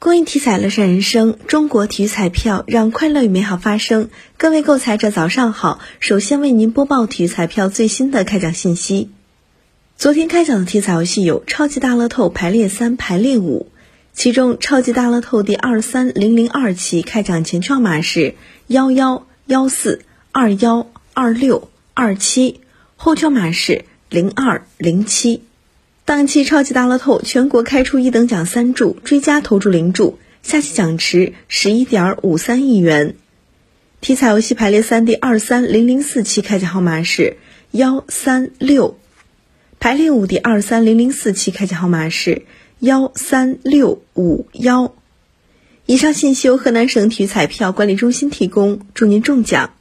公益体彩乐善人生，中国体育彩票让快乐与美好发生。各位购彩者早上好，首先为您播报体育彩票最新的开奖信息。昨天开奖的体彩游戏有超级大乐透排列三、排列五，其中超级大乐透第二三零零二期开奖前券码是幺幺幺四二幺二六二七，后券码是零二零七。当期超级大乐透全国开出一等奖三注，追加投注零注，下期奖池十一点五三亿元。体彩游戏排列三第二三零零四期开奖号码是幺三六，排列五第二三零零四期开奖号码是幺三六五幺。以上信息由河南省体育彩票管理中心提供，祝您中奖。